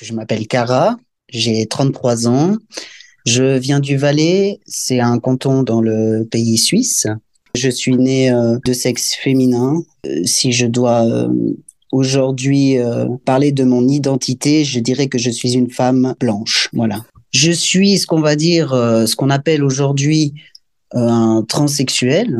je m'appelle Cara, j'ai 33 ans. Je viens du Valais, c'est un canton dans le pays suisse. Je suis né euh, de sexe féminin. Euh, si je dois euh, aujourd'hui parler de mon identité, je dirais que je suis une femme blanche. Voilà. Je suis ce qu'on va dire, ce qu'on appelle aujourd'hui un transsexuel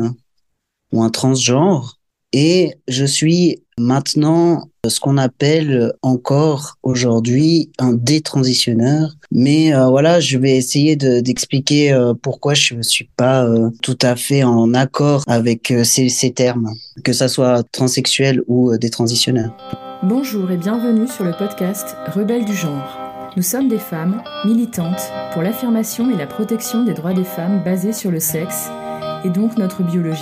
ou un transgenre. Et je suis maintenant ce qu'on appelle encore aujourd'hui un détransitionneur. Mais euh, voilà, je vais essayer d'expliquer euh, pourquoi je ne suis pas euh, tout à fait en accord avec ces, termes, que ça soit transsexuel ou détransitionneur. Bonjour et bienvenue sur le podcast Rebelles du genre. Nous sommes des femmes militantes pour l'affirmation et la protection des droits des femmes basés sur le sexe et donc notre biologie.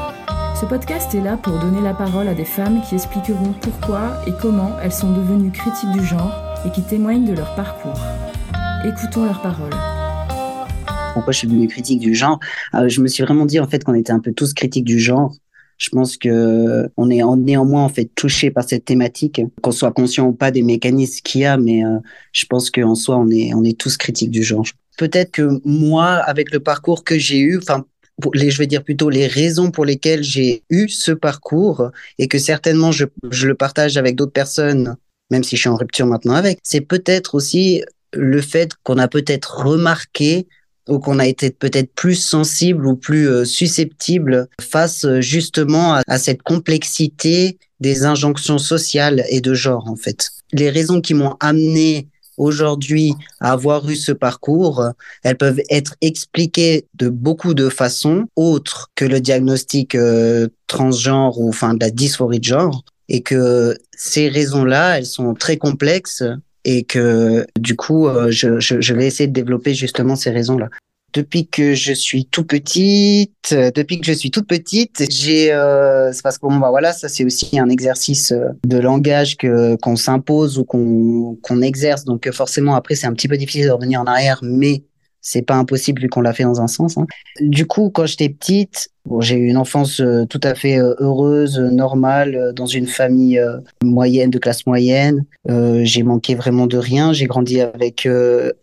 Ce podcast est là pour donner la parole à des femmes qui expliqueront pourquoi et comment elles sont devenues critiques du genre et qui témoignent de leur parcours. Écoutons leurs paroles. Pourquoi je suis devenue critique du genre? Euh, Je me suis vraiment dit en fait qu'on était un peu tous critiques du genre. Je pense que on est néanmoins en fait touché par cette thématique, qu'on soit conscient ou pas des mécanismes qu'il y a, mais euh, je pense qu'en soi on est on est tous critiques du genre. Peut-être que moi, avec le parcours que j'ai eu, enfin les, je vais dire plutôt les raisons pour lesquelles j'ai eu ce parcours et que certainement je, je le partage avec d'autres personnes, même si je suis en rupture maintenant avec, c'est peut-être aussi le fait qu'on a peut-être remarqué ou qu'on a été peut-être plus sensible ou plus euh, susceptible face justement à, à cette complexité des injonctions sociales et de genre en fait. Les raisons qui m'ont amené aujourd'hui avoir eu ce parcours, elles peuvent être expliquées de beaucoup de façons autres que le diagnostic euh, transgenre ou enfin de la dysphorie de genre et que ces raisons-là, elles sont très complexes et que du coup, euh, je, vais essayer de développer justement ces raisons-là depuis que je suis tout petite, depuis que je suis toute petite, j'ai, euh, c'est parce que bon, bah, voilà, ça c'est aussi un exercice euh, de langage que qu'on s'impose ou qu'on qu'on exerce. Donc euh, forcément après c'est un petit peu difficile de revenir en arrière, mais c'est pas impossible vu qu'on l'a fait dans un sens. Hein. Du coup, quand j'étais petite, j'ai eu une enfance euh, tout à fait euh, heureuse, normale, euh, dans une famille moyenne, de classe moyenne. j'ai manqué vraiment de rien. J'ai grandi avec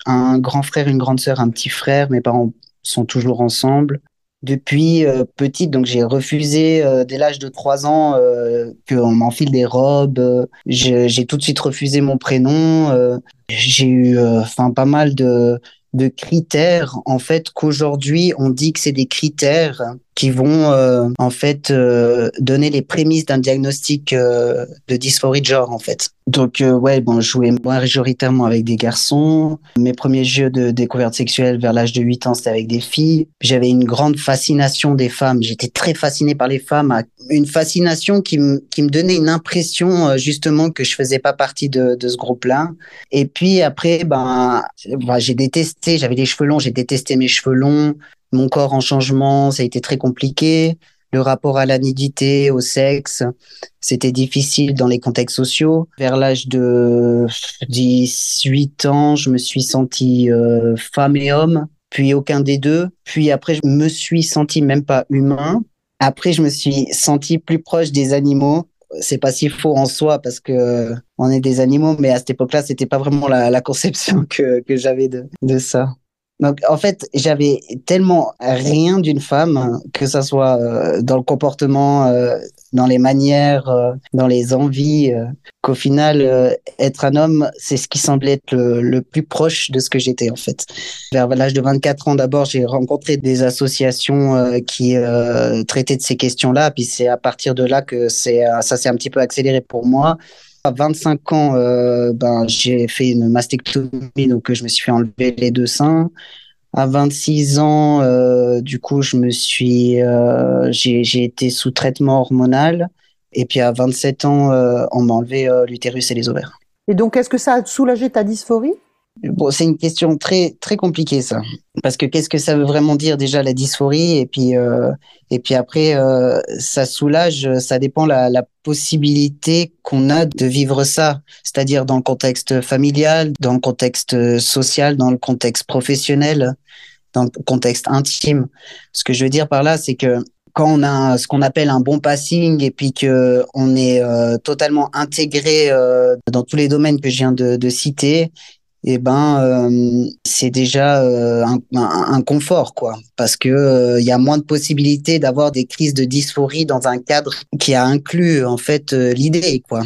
un grand frère, une grande sœur, un petit frère. Mes parents sont toujours ensemble. Depuis petite, donc j'ai refusé dès l'âge de 3 ans qu'on m'enfile des robes. j'ai tout de suite refusé mon prénom. j'ai eu enfin pas mal de de critères en fait qu'aujourd'hui on dit que c'est des critères qui vont euh, en fait euh, donner les prémices d'un diagnostic euh, de dysphorie de genre en fait. Donc ouais bon je jouais majoritairement avec des garçons. Mes premiers jeux de découverte sexuelle vers l'âge de 8 ans c'était avec des filles. J'avais une grande fascination des femmes. J'étais très fasciné par les femmes, une fascination qui qui me donnait une impression justement que je faisais pas partie de, de ce groupe-là. Et puis après ben, ben j'ai détesté. J'avais des cheveux longs. J'ai détesté mes cheveux longs mon corps en changement, ça a été très compliqué. Le rapport à la nudité, au sexe, c'était difficile dans les contextes sociaux. Vers l'âge de 18 ans, je me suis sentie euh, femme et homme, puis aucun des deux. Puis après, je me suis senti même pas humain. Après, je me suis senti plus proche des animaux. C'est pas si faux en soi parce que on est des animaux, mais à cette époque-là, c'était pas vraiment la, conception que, j'avais de ça. Donc, en fait, j'avais tellement rien d'une femme, que ça soit euh, dans le comportement, euh, dans les manières, euh, dans les envies, qu'au final, être un homme, c'est ce qui semblait être le, le, plus proche de ce que j'étais, en fait. Vers l'âge de 24 ans, d'abord, j'ai rencontré des associations qui traitaient de ces questions-là. Puis c'est à partir de là que c'est, ça s'est un petit peu accéléré pour moi. À 25 ans, euh, ben, j'ai fait une mastectomie, donc je me suis fait enlever les deux seins. À 26 ans, euh, du coup, je me suis, euh, j'ai été sous traitement hormonal. Et puis à 27 ans, on m'a enlevé l'utérus et les ovaires. Et donc, est-ce que ça a soulagé ta dysphorie? Bon, c'est une question très très compliquée ça, parce que qu'est-ce que ça veut vraiment dire déjà la dysphorie? Et puis euh, et puis après euh, ça soulage, ça dépend la, la possibilité qu'on a de vivre ça, c'est-à-dire dans le contexte familial, dans le contexte social, dans le contexte professionnel, dans le contexte intime. Ce que je veux dire par là, c'est que quand on a ce qu'on appelle un bon passing et puis que on est euh, totalement intégré euh, dans tous les domaines que je viens de, de citer eh ben euh, c'est déjà euh, un, confort quoi. Parce que il euh, y a moins de possibilités d'avoir des crises de dysphorie dans un cadre qui a inclus en fait l'idée quoi.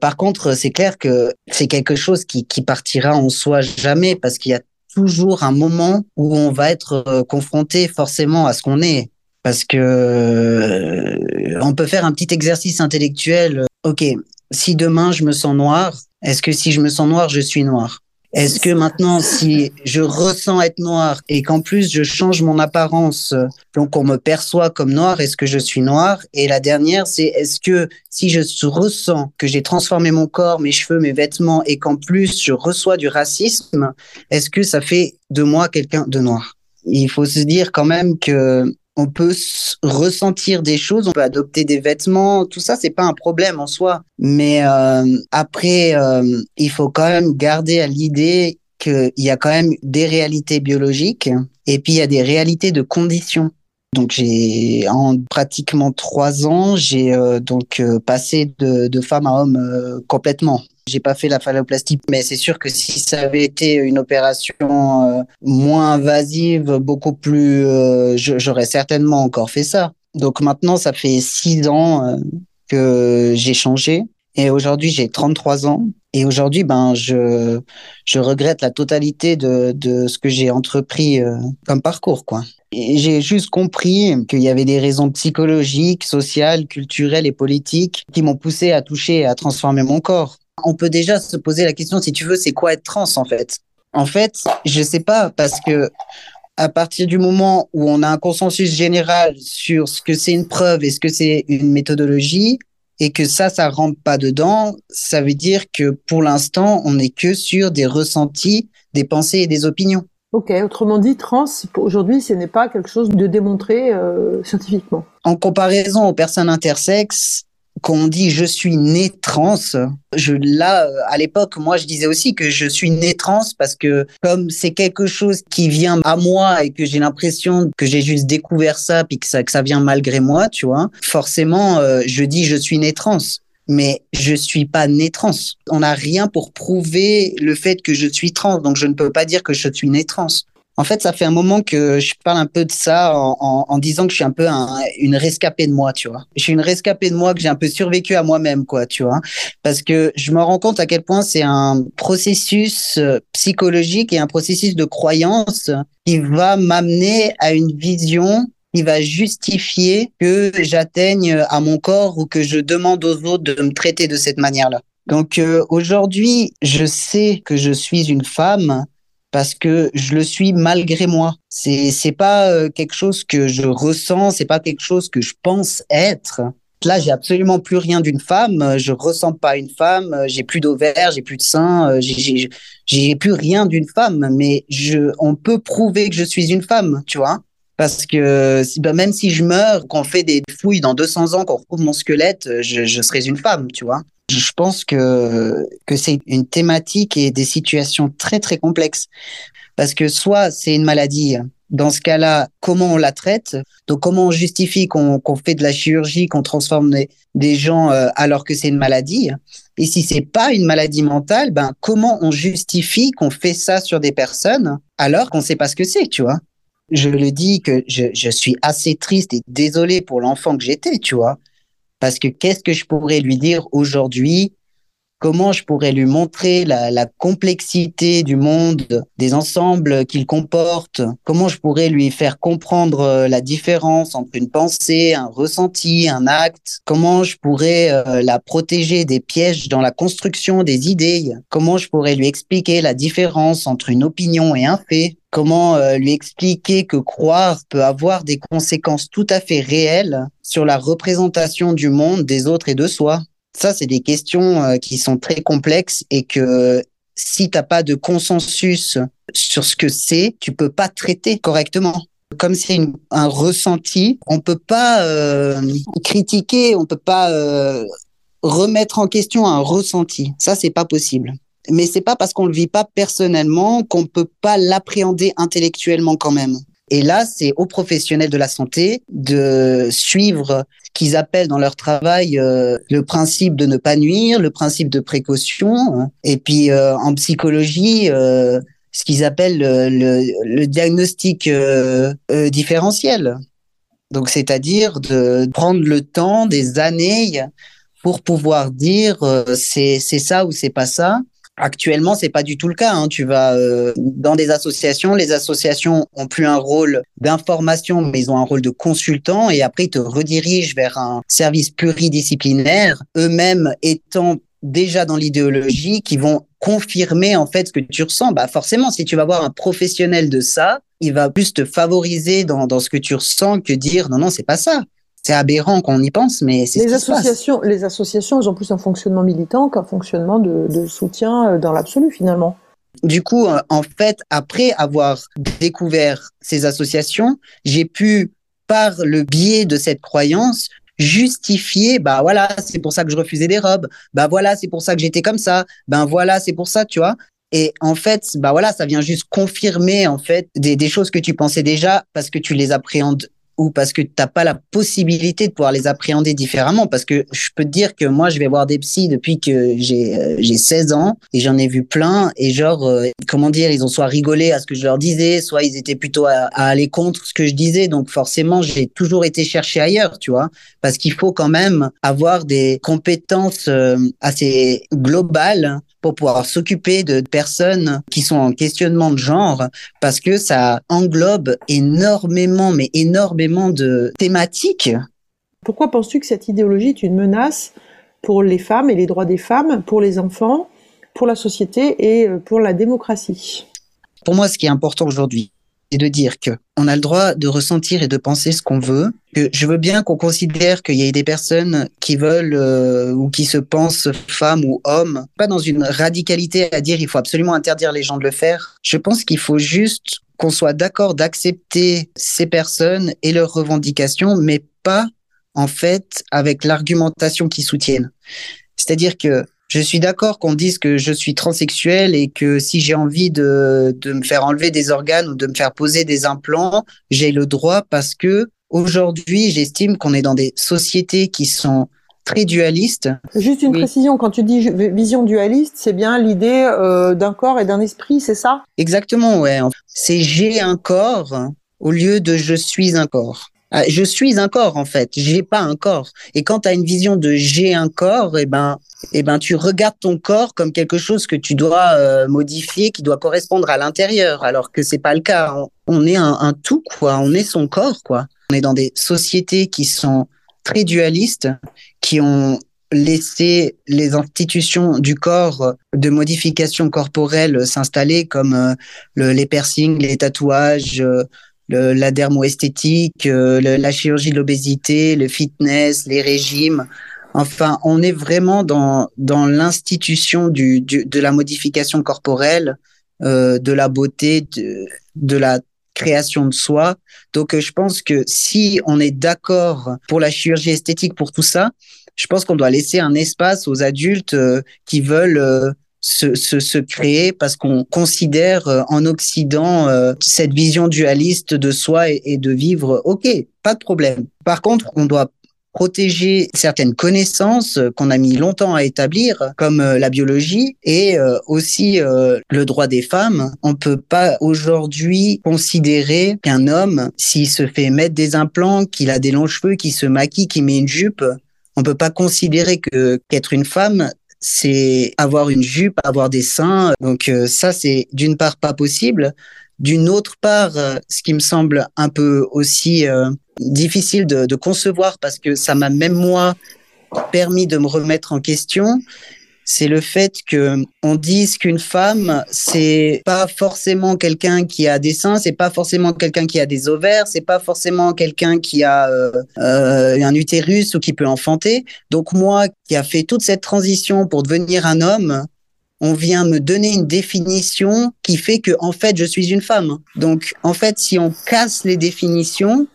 Par contre c'est clair que c'est quelque chose qui, qui partira en soi jamais parce qu'il y a toujours un moment où on va être confronté forcément à ce qu'on est. Parce que on peut faire un petit exercice intellectuel. Ok si demain je me sens noir est-ce que si je me sens noir je suis noir? Est-ce que maintenant, si je ressens être noir et qu'en plus je change mon apparence, donc on me perçoit comme noir, est-ce que je suis noir? Et la dernière, c'est est-ce que si je ressens que j'ai transformé mon corps, mes cheveux, mes vêtements et qu'en plus je reçois du racisme, est-ce que ça fait de moi quelqu'un de noir? Il faut se dire quand même que on peut ressentir des choses, on peut adopter des vêtements, tout ça, c'est pas un problème en soi. Mais euh, après, euh, il faut quand même garder à l'idée qu'il y a quand même des réalités biologiques et puis il y a des réalités de conditions. Donc j'ai en pratiquement trois ans, j'ai euh, donc passé de, de, femme à homme complètement. J'ai pas fait la phalloplastie, mais c'est sûr que si ça avait été une opération euh, moins invasive, beaucoup plus, euh, j'aurais certainement encore fait ça. Donc maintenant, ça fait six ans euh, que j'ai changé. Et aujourd'hui, j'ai 33 ans. Et aujourd'hui, ben, je, je regrette la totalité de, de ce que j'ai entrepris comme parcours, quoi. J'ai juste compris qu'il y avait des raisons psychologiques, sociales, culturelles et politiques qui m'ont poussé à toucher et à transformer mon corps on peut déjà se poser la question, si tu veux, c'est quoi être trans en fait? En fait, je sais pas parce que à partir du moment où on a un consensus général sur ce que c'est une preuve et ce que c'est une méthodologie, et que ça, ça rentre pas dedans, ça veut dire que pour l'instant, on n'est que sur des ressentis, des pensées et des opinions. Ok, autrement dit, trans, aujourd'hui, ce n'est pas quelque chose de démontré euh, scientifiquement. En comparaison aux personnes intersexes, qu'on dit je suis né trans, je là à l'époque moi je disais aussi que je suis né trans parce que comme c'est quelque chose qui vient à moi et que j'ai l'impression que j'ai juste découvert ça puis que ça que ça vient malgré moi, tu vois. Forcément euh, je dis je suis né trans mais je suis pas né trans. On n'a rien pour prouver le fait que je suis trans, donc je ne peux pas dire que je suis né trans. En fait, ça fait un moment que je parle un peu de ça en, disant que je suis un peu une rescapée de moi, tu vois. Je suis une rescapée de moi que j'ai un peu survécu à moi-même, quoi, tu vois. Parce que je me rends compte à quel point c'est un processus euh, psychologique et un processus de croyance qui va m'amener à une vision qui va justifier que j'atteigne à mon corps ou que je demande aux autres de me traiter de cette manière-là. Donc euh, aujourd'hui, je sais que je suis une femme parce que je le suis malgré moi. C'est c'est pas euh, quelque chose que je ressens, c'est pas quelque chose que je pense être. Là, j'ai absolument plus rien d'une femme. Je ressens pas une femme. J'ai plus d'ovaires, j'ai plus de seins, j'ai j'ai plus rien d'une femme. Mais je, on peut prouver que je suis une femme, tu vois. Parce que ben, même si je meurs, qu'on fait des fouilles dans 200 ans, qu'on retrouve mon squelette, je, je serai une femme, tu vois. Je pense que, que c'est une thématique et des situations très, très complexes. Parce que soit c'est une maladie, dans ce cas-là, comment on la traite Donc, comment on justifie qu'on fait de la chirurgie, qu'on transforme des, gens euh, alors que c'est une maladie Et si c'est pas une maladie mentale, ben comment on justifie qu'on fait ça sur des personnes alors qu'on sait pas ce que c'est, tu vois? Je le dis que je, je suis assez triste et désolé pour l'enfant que j'étais, tu vois. Parce que qu'est-ce que je pourrais lui dire aujourd'hui Comment je pourrais lui montrer la, la complexité du monde, des ensembles qu'il comporte Comment je pourrais lui faire comprendre euh, la différence entre une pensée, un ressenti, un acte Comment je pourrais euh, la protéger des pièges dans la construction des idées Comment je pourrais lui expliquer la différence entre une opinion et un fait Comment euh, lui expliquer que croire peut avoir des conséquences tout à fait réelles sur la représentation du monde, des autres et de soi Ça, c'est des questions euh, qui sont très complexes et que si t'as pas de consensus sur ce que c'est, tu peux pas traiter correctement. Comme c'est un ressenti, on peut pas euh, critiquer, on peut pas euh, remettre en question un ressenti. Ça, c'est pas possible. Mais c'est pas parce qu'on le vit pas personnellement qu'on peut pas l'appréhender intellectuellement quand même. Et là, c'est aux professionnels de la santé de suivre ce qu'ils appellent dans leur travail euh, le principe de ne pas nuire, le principe de précaution, hein. et puis euh, en psychologie, euh, ce qu'ils appellent le, le, diagnostic différentiel. Donc, c'est-à-dire de prendre le temps des années pour pouvoir dire c'est c'est ça ou c'est pas ça Actuellement, c'est pas du tout le cas. Hein. Tu vas euh, dans des associations, les associations ont plus un rôle d'information, mais ils ont un rôle de consultant et après ils te redirigent vers un service pluridisciplinaire, eux-mêmes étant déjà dans l'idéologie, qui vont confirmer en fait ce que tu ressens. Bah forcément, si tu vas voir un professionnel de ça, il va plus te favoriser dans, dans ce que tu ressens que dire non non c'est pas ça c'est aberrant qu'on y pense, mais c'est les associations. Les associations, elles ont plus un fonctionnement militant qu'un fonctionnement de, soutien euh, dans l'absolu finalement. Du coup, euh, en fait, après avoir découvert ces associations, j'ai pu, par le biais de cette croyance, justifier, bah voilà, c'est pour ça que je refusais des robes, bah voilà, c'est pour ça que j'étais comme ça, ben voilà, c'est pour ça, tu vois. Et en fait, bah voilà, ça vient juste confirmer en fait des, des choses que tu pensais déjà parce que tu les appréhendes ou parce que tu n'as pas la possibilité de pouvoir les appréhender différemment. Parce que je peux te dire que moi, je vais voir des psys depuis que j'ai euh, j'ai 16 ans et j'en ai vu plein. Et genre, euh, comment dire, ils ont soit rigolé à ce que je leur disais, soit ils étaient plutôt à, aller contre ce que je disais. Donc forcément, j'ai toujours été chercher ailleurs, tu vois, parce qu'il faut quand même avoir des compétences euh, assez globales pour pouvoir s'occuper de personnes qui sont en questionnement de genre parce que ça englobe énormément, mais énormément de thématiques. Pourquoi penses-tu que cette idéologie est une menace pour les femmes et les droits des femmes, pour les enfants, pour la société et euh, pour la démocratie? Pour moi, ce qui est important aujourd'hui, c'est de dire que on a le droit de ressentir et de penser ce qu'on veut. Je veux bien qu'on considère qu'il y ait des personnes qui veulent euh, ou qui se pensent femmes ou hommes, pas dans une radicalité à dire il faut absolument interdire les gens de le faire. Je pense qu'il faut juste qu'on soit d'accord d'accepter ces personnes et leurs revendications, mais pas en fait avec l'argumentation qui soutiennent. C'est-à-dire que je suis d'accord qu'on dise que je suis transsexuel et que si j'ai envie de, de me faire enlever des organes ou de me faire poser des implants, j'ai le droit parce que aujourd'hui, j'estime qu'on est dans des sociétés qui sont très dualistes. Juste une précision, quand tu dis vision dualiste, c'est bien l'idée euh, d'un corps et d'un esprit, c'est ça? Exactement, ouais. C'est j'ai un corps au lieu de je suis un corps. Ah, je suis un corps en fait, j'ai pas un corps. Et quand tu as une vision de j'ai un corps, et eh ben, eh ben tu regardes ton corps comme quelque chose que tu dois euh, modifier, qui doit correspondre à l'intérieur, alors que c'est pas le cas. On, est un, tout quoi, on est son corps quoi. On est dans des sociétés qui sont très dualistes, qui ont laissé les institutions du corps de modification corporelle s'installer comme euh, le, les piercings, les tatouages, euh, le, la dermoesthétique, euh, la chirurgie de l'obésité, le fitness, les régimes. Enfin, on est vraiment dans, dans l'institution du, du, de la modification corporelle, euh, de la beauté, de, de la création de soi. Donc, euh, je pense que si on est d'accord pour la chirurgie esthétique, pour tout ça, je pense qu'on doit laisser un espace aux adultes euh, qui veulent se, se, se créer parce qu'on considère euh, en Occident euh, cette vision dualiste de soi et, de vivre, ok, pas de problème. Par contre, on doit protéger certaines connaissances euh, qu'on a mis longtemps à établir, comme la biologie et aussi le droit des femmes. On peut pas aujourd'hui considérer qu'un homme, s'il se fait mettre des implants, qu'il a des longs cheveux, qu'il se maquille, qu'il met une jupe, on peut pas considérer que qu'être une femme, c'est avoir une jupe, avoir des seins. Donc euh, ça, c'est d'une part pas possible. D'une autre part, euh, ce qui me semble un peu aussi euh, difficile de, de, concevoir parce que ça m'a même moi permis de me remettre en question, c'est le fait que on dise qu'une femme c'est pas forcément quelqu'un qui a des seins, c'est pas forcément quelqu'un qui a des ovaires, c'est pas forcément quelqu'un qui a euh, euh, un utérus ou qui peut enfanter. Donc moi qui a fait toute cette transition pour devenir un homme, on vient me donner une définition qui fait que en fait je suis une femme. Donc en fait si on casse les définitions,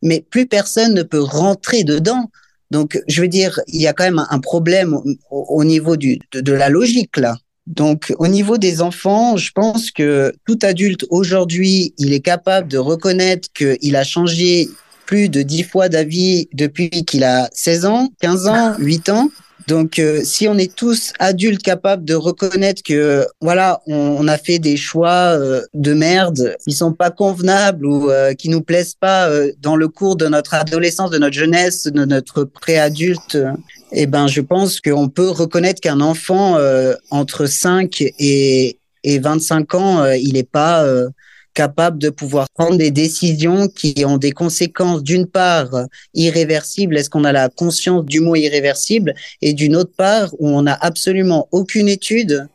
mais plus personne ne peut rentrer dedans. Donc je veux dire il y a quand même un problème au, niveau du, de, la logique là. Donc au niveau des enfants, je pense que tout adulte aujourd'hui, il est capable de reconnaître qu'il a changé plus de dix fois d'avis depuis qu'il a 16 ans, 15 ans, 8 ans. Donc, euh, si on est tous adultes capables de reconnaître que, voilà, on, a fait des choix euh, de merde qui sont pas convenables ou euh, qui nous plaisent pas dans le cours de notre adolescence, de notre jeunesse, de notre préadulte, eh ben, je pense qu'on peut reconnaître qu'un enfant entre 5 et, et 25 ans, il n'est pas capable de pouvoir prendre des décisions qui ont des conséquences d'une part irréversibles, est-ce qu'on a la conscience du mot irréversible, et d'une autre part où on n'a absolument aucune étude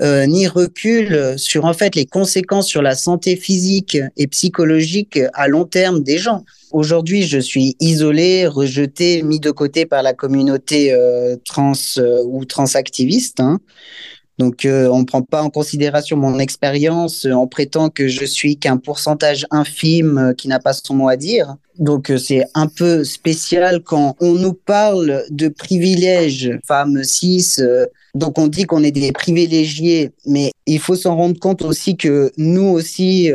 euh, ni recul sur en fait les conséquences sur la santé physique et psychologique à long terme des gens. Aujourd'hui, je suis isolé, rejeté, mis de côté par la communauté euh, trans euh, ou transactiviste. Hein. Donc, euh, on ne prend pas en considération mon expérience. On prétend que je suis qu'un pourcentage infime euh, qui n'a pas son mot à dire. Donc, euh, c'est un peu spécial quand on nous parle de privilèges, femmes cis. donc, on dit qu'on est des privilégiés, mais il faut s'en rendre compte aussi que nous aussi,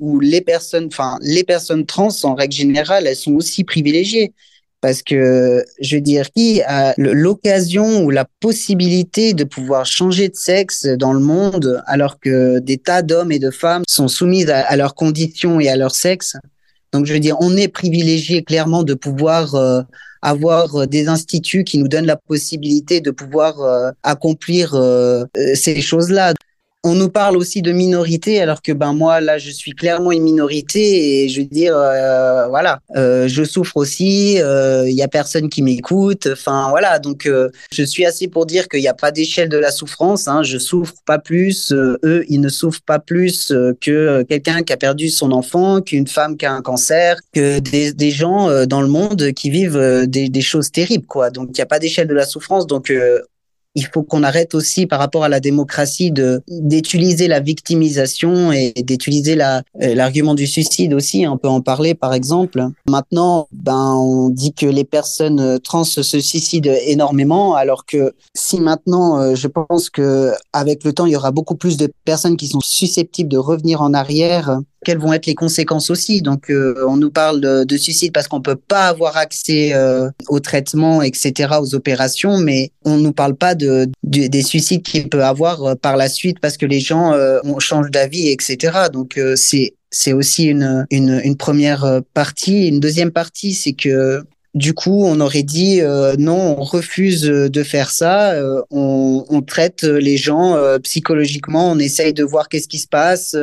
ou les personnes, enfin, les personnes trans en règle générale, elles sont aussi privilégiées. Parce que, je veux dire, qui a l'occasion ou la possibilité de pouvoir changer de sexe dans le monde alors que des tas d'hommes et de femmes sont soumis à, leurs conditions et à leur sexe? Donc, je veux dire, on est privilégié clairement de pouvoir euh, avoir des instituts qui nous donnent la possibilité de pouvoir euh, accomplir euh, ces choses-là on nous parle aussi de minorité, alors que ben moi là je suis clairement une minorité et je veux dire euh, voilà, euh, je souffre aussi, il euh, y a personne qui m'écoute, enfin voilà. Donc je suis assez pour dire qu'il n'y a pas d'échelle de la souffrance, hein, je souffre pas plus, eux ils ne souffrent pas plus que quelqu'un qui a perdu son enfant, qu'une femme qui a un cancer, que des, gens dans le monde qui vivent des, des choses terribles quoi, donc il n'y a pas d'échelle de la souffrance. Donc il faut qu'on arrête aussi par rapport à la démocratie de d'utiliser la victimisation et d'utiliser la euh, l'argument du suicide aussi. On peut en parler par exemple. Maintenant, ben on dit que les personnes euh, trans se suicident énormément, alors que si maintenant, euh, je pense que avec le temps, il y aura beaucoup plus de personnes qui sont susceptibles de revenir en arrière quelles vont être les conséquences aussi. Donc, euh, on nous parle de, suicide parce qu'on peut pas avoir accès euh, au traitement, etc., aux opérations, mais on nous parle pas de, des suicides qu'il peut avoir euh, par la suite parce que les gens on change d'avis, etc. Donc, c'est c'est aussi une, une, première partie. Une deuxième partie, c'est que du coup, on aurait dit euh, non, on refuse de faire ça, euh, on, traite les gens euh, psychologiquement, on essaye de voir qu'est-ce qui se passe.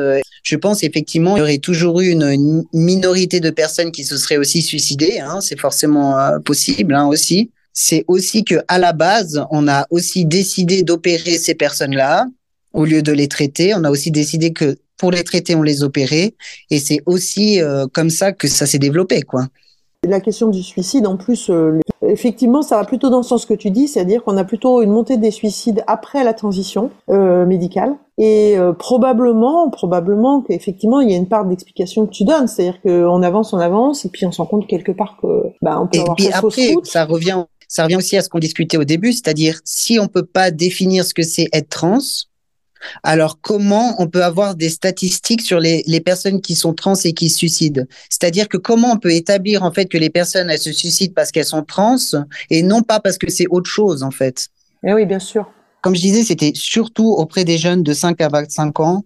Je pense effectivement, il y aurait toujours eu une, minorité de personnes qui se seraient aussi suicidées, hein, c'est forcément possible hein, aussi. C'est aussi que à la base, on a aussi décidé d'opérer ces personnes-là au lieu de les traiter. On a aussi décidé que pour les traiter, on les opérait, et c'est aussi comme ça que ça s'est développé, quoi. La question du suicide, en plus, euh, effectivement, ça va plutôt dans le sens que tu dis, c'est-à-dire qu'on a plutôt une montée des suicides après la transition euh, médicale. Et euh, probablement, probablement qu'effectivement, il y a une part d'explication que tu donnes, c'est-à-dire qu'on avance, on avance, et puis on se rend compte quelque part que bah, on peut avoir puis après, ça revient, ça revient aussi à ce qu'on discutait au début, c'est-à-dire si on peut pas définir ce que c'est être trans, alors, comment on peut avoir des statistiques sur les, personnes qui sont trans et qui se suicident? C'est-à-dire que comment on peut établir en fait que les personnes elles se suicident parce qu'elles sont trans et non pas parce que c'est autre chose en fait? Eh oui, bien sûr. Comme je disais, c'était surtout auprès des jeunes de 5 à 25 ans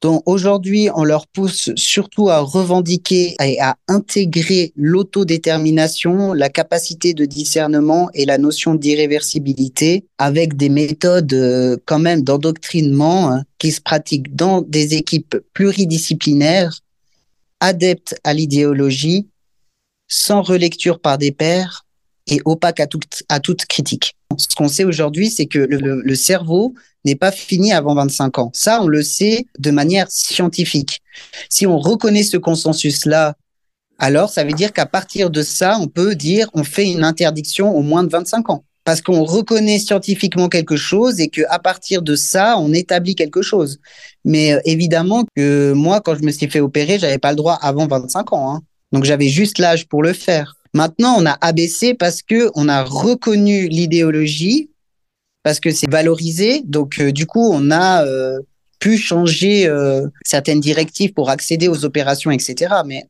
donc aujourd'hui, on leur pousse surtout à revendiquer et à intégrer l'autodétermination, la capacité de discernement et la notion d'irréversibilité avec des méthodes euh, quand même d'endoctrinement hein, qui se pratiquent dans des équipes pluridisciplinaires, adeptes à l'idéologie, sans relecture par des pairs et opaques à toute, critique. Ce qu'on sait aujourd'hui, c'est que le cerveau n'est pas fini avant 25 ans. Ça, on le sait de manière scientifique. Si on reconnaît ce consensus-là, alors ça veut dire qu'à partir de ça, on peut dire on fait une interdiction au moins de 25 ans. parce qu'on reconnaît scientifiquement quelque chose et que à partir de ça, on établit quelque chose. Mais euh, évidemment que moi, quand je me suis fait opérer, j'avais pas le droit avant 25 ans. Hein. Donc j'avais juste l'âge pour le faire. Maintenant, on a abaissé parce que on a reconnu l'idéologie, parce que c'est valorisé. Donc euh, du coup, on a euh, pu changer certaines directives pour accéder aux opérations, etc. Mais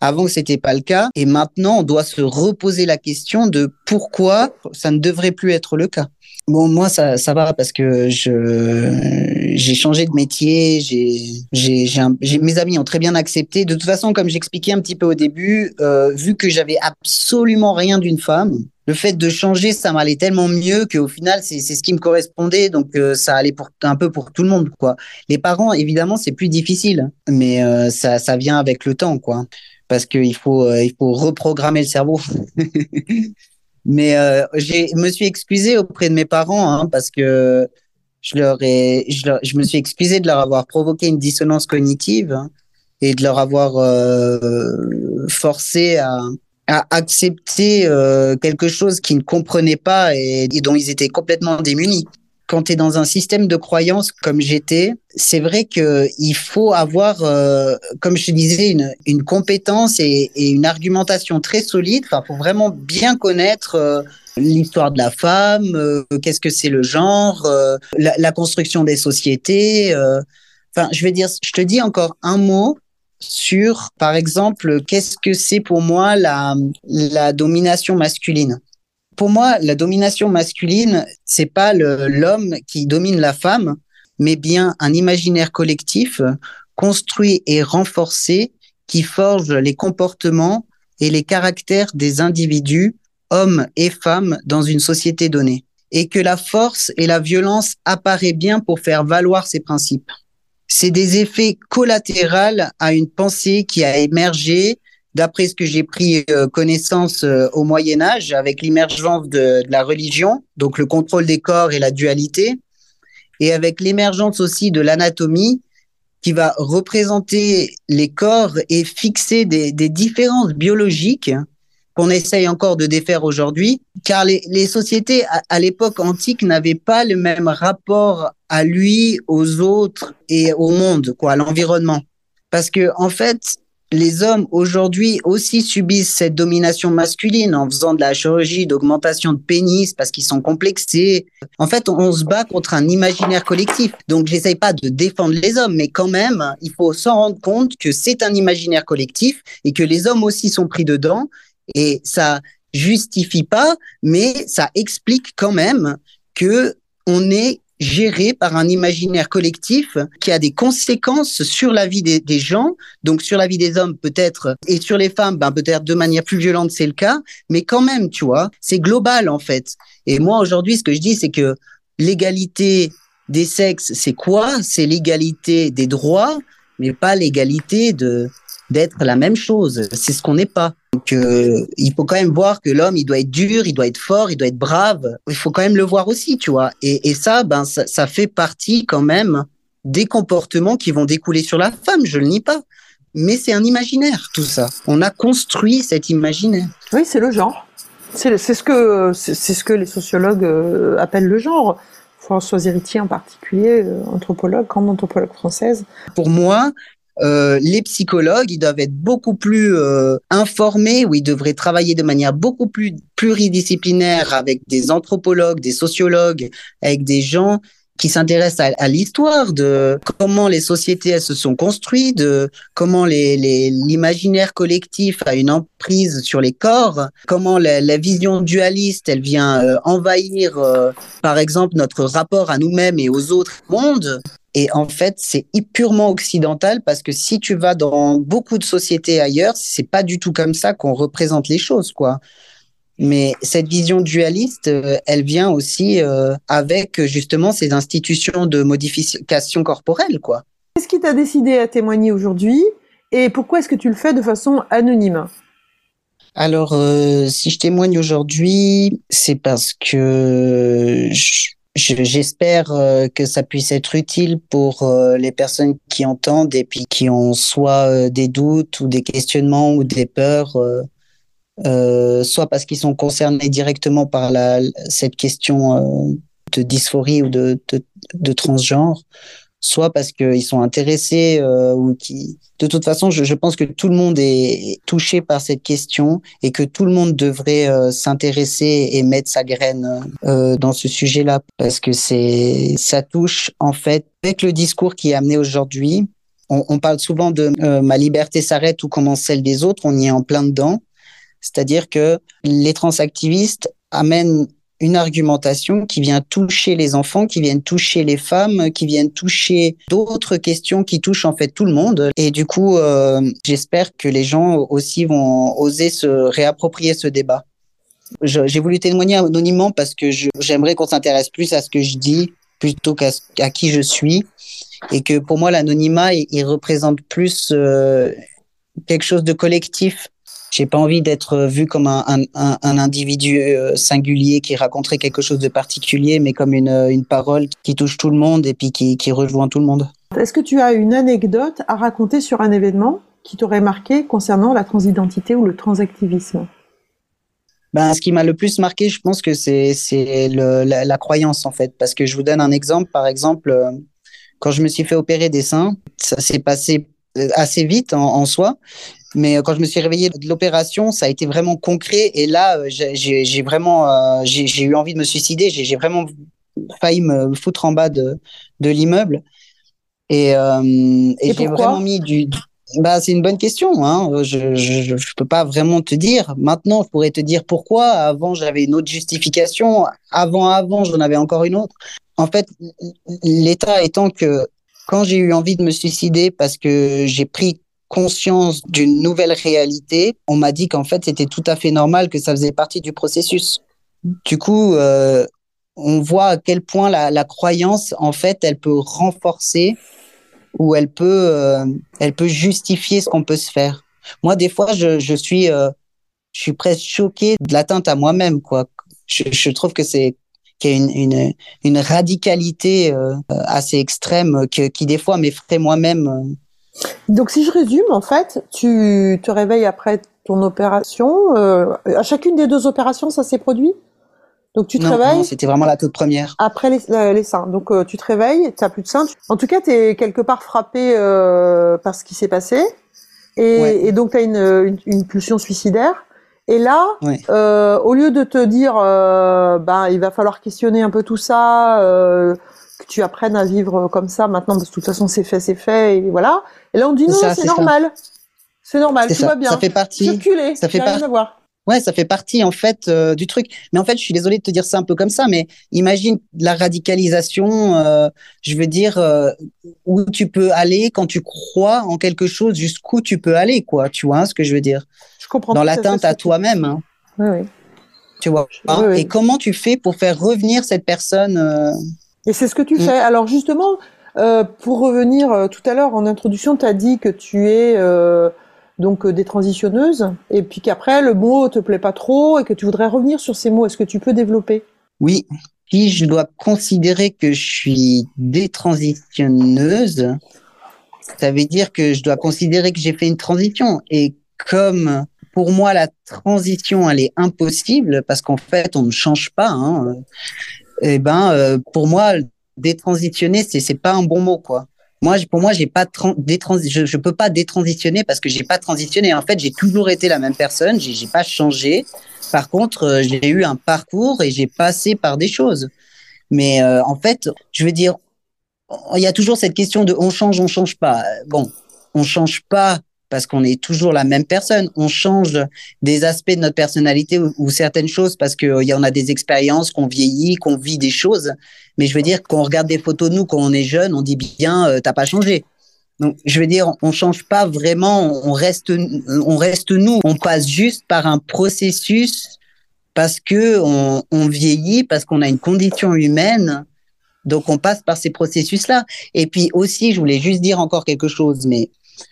avant, c'était pas le cas. Et maintenant, on doit se reposer la question de pourquoi ça ne devrait plus être le cas. Bon, moi, ça, va parce que je, j'ai changé de métier. J'ai, j'ai, mes amis ont très bien accepté. De toute façon, comme j'expliquais un petit peu au début, euh, vu que j'avais absolument rien d'une femme, le fait de changer, ça m'allait tellement mieux qu'au final, c'est, ce qui me correspondait. Donc, euh, ça allait pour, un peu pour tout le monde, quoi. Les parents, évidemment, c'est plus difficile, mais euh, ça, ça vient avec le temps, quoi parce qu'il faut, euh, il faut reprogrammer le cerveau. Mais je me suis excusé auprès de mes parents hein, parce que je leur ai, je, je, me suis excusé de leur avoir provoqué une dissonance cognitive hein, et de leur avoir forcé à, à accepter euh, quelque chose qu'ils ne comprenaient pas et, dont ils étaient complètement démunis quand tu es dans un système de croyance comme j'étais, c'est vrai que il faut avoir, euh, comme je te disais, une, une compétence et, une argumentation très solide. Enfin, pour vraiment bien connaître euh, l'histoire de la femme, euh, qu'est-ce que c'est le genre, euh, la, la, construction des sociétés. Enfin, je vais dire, je te dis encore un mot sur, par exemple, qu'est-ce que c'est pour moi la, domination masculine? Pour moi, la domination masculine, c'est pas l'homme qui domine la femme, mais bien un imaginaire collectif construit et renforcé qui forge les comportements et les caractères des individus, hommes et femmes, dans une société donnée. Et que la force et la violence apparaissent bien pour faire valoir ces principes. C'est des effets collatéraux à une pensée qui a émergé d'après ce que j'ai pris euh, connaissance euh, au Moyen Âge, avec l'émergence de, la religion, donc le contrôle des corps et la dualité, et avec l'émergence aussi de l'anatomie, qui va représenter les corps et fixer des différences biologiques qu'on essaye encore de défaire aujourd'hui, car les, sociétés à, à l'époque antique n'avaient pas le même rapport à lui, aux autres et au monde, quoi, à l'environnement. Parce que en fait, les hommes aujourd'hui aussi subissent cette domination masculine en faisant de la chirurgie d'augmentation de pénis parce qu'ils sont complexés. En fait, on, se bat contre un imaginaire collectif. Donc, j'essaye pas de défendre les hommes, mais quand même, il faut s'en rendre compte que c'est un imaginaire collectif et que les hommes aussi sont pris dedans. Et ça justifie pas, mais ça explique quand même que on est géré par un imaginaire collectif qui a des conséquences sur la vie des, gens, donc sur la vie des hommes peut-être, et sur les femmes, ben peut-être de manière plus violente, c'est le cas, mais quand même, tu vois, c'est global en fait. Et moi aujourd'hui, ce que je dis, c'est que l'égalité des sexes, c'est quoi? C'est l'égalité des droits, mais pas l'égalité de d'être la même chose. C'est ce qu'on n'est pas. Donc, euh, il faut quand même voir que l'homme, il doit être dur, il doit être fort, il doit être brave. Il faut quand même le voir aussi, tu vois. Et, et ça, ben, ça, ça, fait partie quand même des comportements qui vont découler sur la femme. Je le nie pas. Mais c'est un imaginaire, tout ça. On a construit cet imaginaire. Oui, c'est le genre. C'est ce que c'est ce que les sociologues euh, appellent le genre. Françoise Héritier en particulier, euh, anthropologue, grande anthropologue française. Pour moi, euh, les psychologues, ils doivent être beaucoup plus euh, informés, ou ils devraient travailler de manière beaucoup plus pluridisciplinaire avec des anthropologues, des sociologues, avec des gens qui s'intéressent à, l'histoire de comment les sociétés elles se sont construites, de comment l'imaginaire collectif a une emprise sur les corps, comment la, la vision dualiste elle vient euh, envahir, euh, par exemple, notre rapport à nous-mêmes et aux autres mondes. Et en fait, c'est purement occidental parce que si tu vas dans beaucoup de sociétés ailleurs, c'est pas du tout comme ça qu'on représente les choses, quoi. Mais cette vision dualiste, euh, elle vient aussi euh, avec justement ces institutions de modification corporelle, quoi. Qu'est-ce qui t'a décidé à témoigner aujourd'hui et pourquoi est-ce que tu le fais de façon anonyme? Alors, euh, si je témoigne aujourd'hui, c'est parce que j'espère que ça puisse être utile pour les personnes qui entendent et puis qui ont soit des doutes ou des questionnements ou des peurs euh, soit parce qu'ils sont concernés directement par la, cette question euh, de dysphorie ou de, de, de transgenre, soit parce qu'ils sont intéressés euh, ou qui. De toute façon, je, je, pense que tout le monde est touché par cette question et que tout le monde devrait euh, s'intéresser et mettre sa graine euh, dans ce sujet-là parce que c'est ça touche en fait avec le discours qui est amené aujourd'hui. On, on, parle souvent de euh, ma liberté s'arrête ou commence celle des autres. On y est en plein dedans. C'est-à-dire que les transactivistes amènent une argumentation qui vient toucher les enfants, qui viennent toucher les femmes, qui viennent toucher d'autres questions qui touchent en fait tout le monde. Et du coup, euh, j'espère que les gens aussi vont oser se réapproprier ce débat. J'ai voulu témoigner anonymement parce que j'aimerais qu'on s'intéresse plus à ce que je dis plutôt qu'à qui je suis. Et que pour moi, l'anonymat, il, il, représente plus euh, quelque chose de collectif j'ai pas envie d'être vu comme un, un, un, individu euh, singulier qui raconterait quelque chose de particulier, mais comme une, une parole qui touche tout le monde et puis qui, qui rejoint tout le monde. Est-ce que tu as une anecdote à raconter sur un événement qui t'aurait marqué concernant la transidentité ou le transactivisme? Ben, ce qui m'a le plus marqué, je pense que c'est c'est la, la, croyance en fait, parce que je vous donne un exemple. Par exemple, euh, quand je me suis fait opérer des seins, ça s'est passé euh, assez vite en, en soi, mais euh, quand je me suis réveillé de l'opération, ça a été vraiment concret. Et là, euh, j'ai vraiment, euh, j'ai eu envie de me suicider. J'ai vraiment failli me foutre en bas de, de l'immeuble. Et, euh, et, et j'ai vraiment mis du. du bah, c'est une bonne question. Hein. Je, je, je peux pas vraiment te dire. Maintenant, je pourrais te dire pourquoi. Avant, j'avais une autre justification. Avant, avant, j'en avais encore une autre. En fait, l'état étant que quand j'ai eu envie de me suicider parce que j'ai pris conscience d'une nouvelle réalité, on m'a dit qu'en fait, c'était tout à fait normal, que ça faisait partie du processus. Du coup, euh, on voit à quel point la, la, croyance, en fait, elle peut renforcer ou elle peut, euh, elle peut justifier ce qu'on peut se faire. Moi, des fois, je, je suis, euh, je suis presque choqué de l'atteinte à moi-même, quoi. Je, je, trouve que c'est qu'il y a une, une, une radicalité euh, assez extrême que, qui, des fois, m'effraie moi-même euh, donc si je résume, en fait, tu te réveilles après ton opération. Euh, à chacune des deux opérations, ça s'est produit? Donc tu te non, réveilles. c'était vraiment la toute première. Après les, les seins. Donc euh, tu te réveilles, tu n'as plus de seins. En tout cas, tu es quelque part frappé euh, par ce qui s'est passé. Et, ouais. et donc tu as une, une, une, pulsion suicidaire. Et là, ouais. Euh, au lieu de te dire, ben il va falloir questionner un peu tout ça tu apprennes à vivre comme ça maintenant, parce que de toute façon c'est fait, c'est fait, et voilà. Et là on dit non, c'est normal. C'est normal, tout ça. va bien. Ça fait partie. Circuler, ça fait partie. Ouais, ça fait partie en fait euh, du truc. Mais en fait, je suis désolée de te dire ça un peu comme ça, mais imagine la radicalisation. Euh, je veux dire euh, où tu peux aller quand tu crois en quelque chose, jusqu'où tu peux aller, quoi. Tu vois ce que je veux dire? Je comprends. Dans l'atteinte à toi-même. Hein. Oui, oui. Tu vois? Oui, oui. Et comment tu fais pour faire revenir cette personne euh, et c'est ce que tu mmh. fais. Alors justement, euh, pour revenir euh, tout à l'heure en introduction, tu as dit que tu es euh, donc euh, détransitionneuse et puis qu'après le mot te plaît pas trop et que tu voudrais revenir sur ces mots. Est-ce que tu peux développer? Oui. Si je dois considérer que je suis détransitionneuse, ça veut dire que je dois considérer que j'ai fait une transition. Et comme pour moi la transition elle est impossible parce qu'en fait on ne change pas. Hein, eh ben, euh, pour moi, détransitionner, c'est c'est pas un bon mot, quoi. Moi, pour moi, j'ai pas je, je peux pas détransitionner parce que j'ai pas transitionné. En fait, j'ai toujours été la même personne. J'ai pas changé. Par contre, euh, j'ai eu un parcours et j'ai passé par des choses. Mais euh, en fait, je veux dire, il y a toujours cette question de on change, on change pas. Bon, on change pas parce qu'on est toujours la même personne. On change des aspects de notre personnalité ou, certaines choses parce qu'il euh, y en a des expériences, qu'on vieillit, qu'on vit des choses. Mais je veux dire, quand on regarde des photos de nous quand on est jeune, on dit bien, euh, t'as pas changé. Donc, je veux dire, on change pas vraiment, on reste, on reste nous. On passe juste par un processus parce que on, on vieillit, parce qu'on a une condition humaine. Donc, on passe par ces processus-là. Et puis aussi, je voulais juste dire encore quelque chose, mais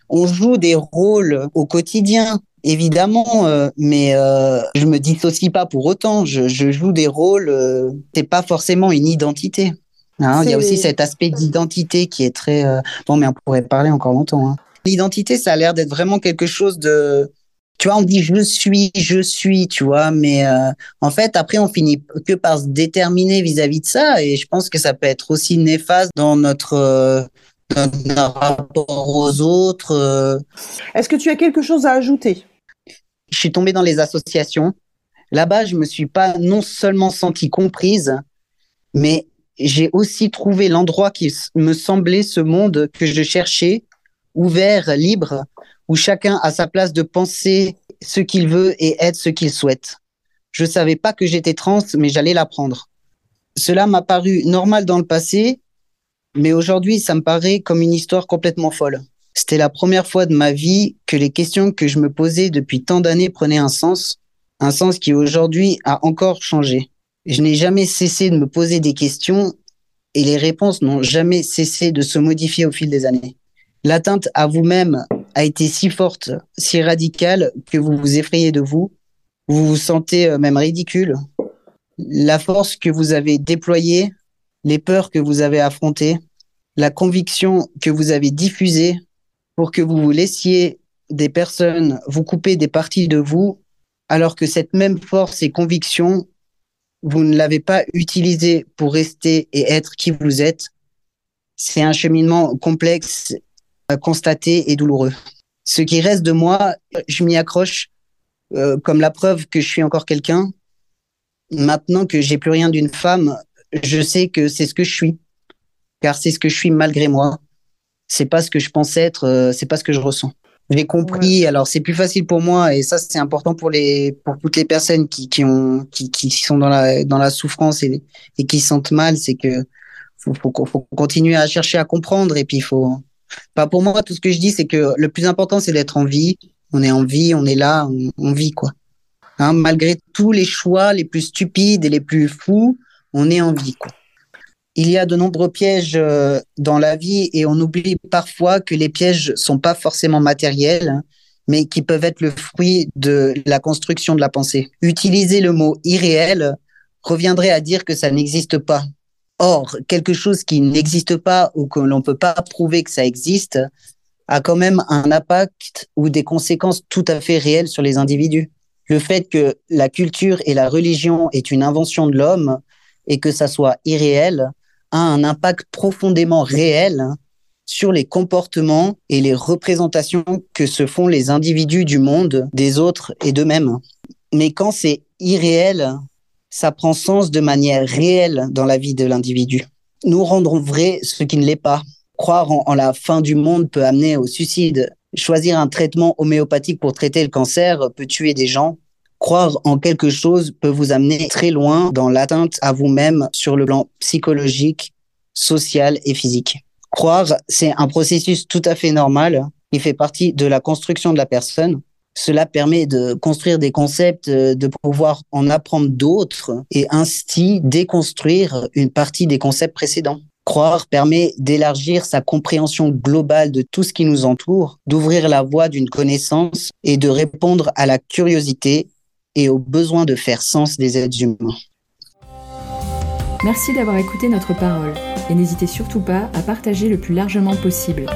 on joue des rôles au quotidien, évidemment, euh, mais euh, je me dissocie pas pour autant. Je, je joue des rôles, euh, c'est pas forcément une identité. Hein, il y a aussi cet aspect d'identité qui est très euh, bon, mais on pourrait parler encore longtemps. Hein. L'identité, ça a l'air d'être vraiment quelque chose de tu vois, on dit je suis, je suis, tu vois, mais euh, en fait, après, on finit que par se déterminer vis-à-vis de ça, et je pense que ça peut être aussi néfaste dans notre, euh, rapport aux autres. Euh. Est-ce que tu as quelque chose à ajouter? Je suis tombée dans les associations. Là-bas, je me suis pas non seulement sentie comprise, mais j'ai aussi trouvé l'endroit qui me semblait ce monde que je cherchais, ouvert, libre, où chacun a sa place de penser ce qu'il veut et être ce qu'il souhaite. Je ne savais pas que j'étais trans, mais j'allais l'apprendre. Cela m'a paru normal dans le passé, mais aujourd'hui, ça me paraît comme une histoire complètement folle. C'était la première fois de ma vie que les questions que je me posais depuis tant d'années prenaient un sens, un sens qui aujourd'hui a encore changé. Je n'ai jamais cessé de me poser des questions et les réponses n'ont jamais cessé de se modifier au fil des années. L'atteinte à vous-même a été si forte, si radicale, que vous vous effrayez de vous, vous vous sentez euh, même ridicule. La force que vous avez déployée, les peurs que vous avez affrontées, la conviction que vous avez diffusée pour que vous vous laissiez des personnes vous couper des parties de vous, alors que cette même force et conviction, vous ne l'avez pas utilisée pour rester et être qui vous êtes. C'est un cheminement complexe constaté et douloureux. Ce qui reste de moi, je m'y accroche euh, comme la preuve que je suis encore quelqu'un. Maintenant que j'ai plus rien d'une femme, je sais que c'est ce que je suis, car c'est ce que je suis malgré moi. C'est pas ce que je pense être, euh, c'est pas ce que je ressens. J'ai compris. Alors c'est plus facile pour moi et ça c'est important pour les pour toutes les personnes qui qui ont qui qui sont dans la dans la souffrance et et qui sentent mal, c'est que faut, faut, faut continuer à chercher à comprendre et puis il faut pas pour moi, tout ce que je dis, c'est que le plus important, c'est d'être en vie. On est en vie, on est là, on, vit, quoi. Hein, malgré tous les choix les plus stupides et les plus fous, on est en vie. Il y a de nombreux pièges euh, dans la vie et on oublie parfois que les pièges sont pas forcément matériels, hein, mais qui peuvent être le fruit de la construction de la pensée. Utiliser le mot irréel reviendrait à dire que ça n'existe pas. Or, quelque chose qui n'existe pas ou que l'on ne peut pas prouver que ça existe a quand même un impact ou des conséquences tout à fait réelles sur les individus. Le fait que la culture et la religion est une invention de l'homme et que ça soit irréel a un impact profondément réel sur les comportements et les représentations que se font les individus du monde, des autres et d'eux-mêmes. Mais quand c'est irréel, ça prend sens de manière réelle dans la vie de l'individu. Nous rendrons vrai ce qui ne l'est pas. Croire en, la fin du monde peut amener au suicide. Choisir un traitement homéopathique pour traiter le cancer peut tuer des gens. Croire en quelque chose peut vous amener très loin dans l'atteinte à vous-même sur le plan psychologique, social et physique. Croire, c'est un processus tout à fait normal. Il fait partie de la construction de la personne. Cela permet de construire des concepts, euh, de pouvoir en apprendre d'autres et ainsi déconstruire une partie des concepts précédents. Croire permet d'élargir sa compréhension globale de tout ce qui nous entoure, d'ouvrir la voie d'une connaissance et de répondre à la curiosité et au besoin de faire sens des êtres humains. Merci d'avoir écouté notre parole et n'hésitez surtout pas à partager le plus largement possible.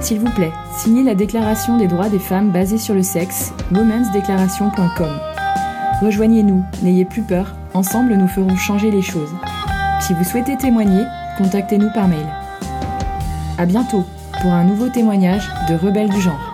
S'il vous plaît, signez la Déclaration des droits des femmes basée sur le sexe, womensdeclaration.com. Rejoignez-nous, n'ayez plus peur, ensemble nous ferons changer les choses. Si vous souhaitez témoigner, contactez-nous par mail. À bientôt pour un nouveau témoignage de Rebelles du genre.